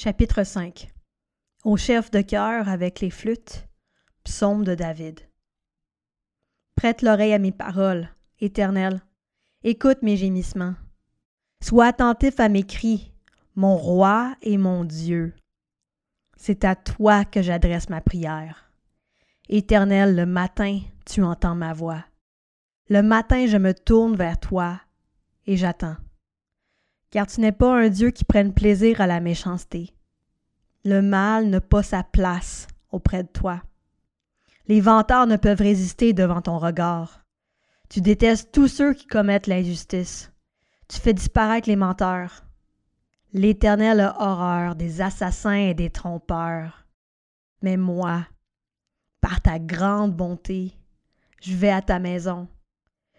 Chapitre 5 Au chef de chœur avec les flûtes, psaume de David. Prête l'oreille à mes paroles, Éternel. Écoute mes gémissements. Sois attentif à mes cris, mon roi et mon Dieu. C'est à toi que j'adresse ma prière. Éternel, le matin, tu entends ma voix. Le matin, je me tourne vers toi et j'attends car tu n'es pas un Dieu qui prenne plaisir à la méchanceté. Le mal n'a pas sa place auprès de toi. Les vantards ne peuvent résister devant ton regard. Tu détestes tous ceux qui commettent l'injustice. Tu fais disparaître les menteurs. L'Éternel a horreur des assassins et des trompeurs. Mais moi, par ta grande bonté, je vais à ta maison.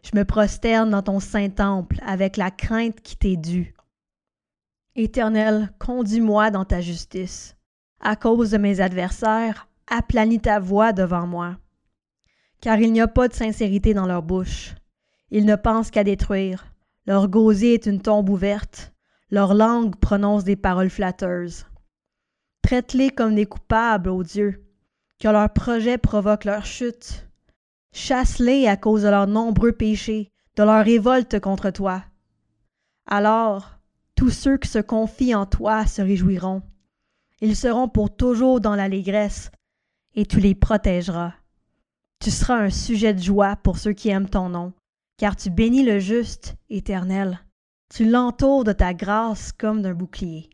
Je me prosterne dans ton saint temple avec la crainte qui t'est due. Éternel, conduis-moi dans ta justice. À cause de mes adversaires, aplanis ta voix devant moi. Car il n'y a pas de sincérité dans leur bouche. Ils ne pensent qu'à détruire. Leur gosier est une tombe ouverte. Leur langue prononce des paroles flatteuses. Traite-les comme des coupables, ô Dieu, que leurs projets provoquent leur chute. Chasse-les à cause de leurs nombreux péchés, de leur révolte contre toi. Alors, tous ceux qui se confient en toi se réjouiront. Ils seront pour toujours dans l'allégresse, et tu les protégeras. Tu seras un sujet de joie pour ceux qui aiment ton nom, car tu bénis le juste, éternel. Tu l'entoures de ta grâce comme d'un bouclier.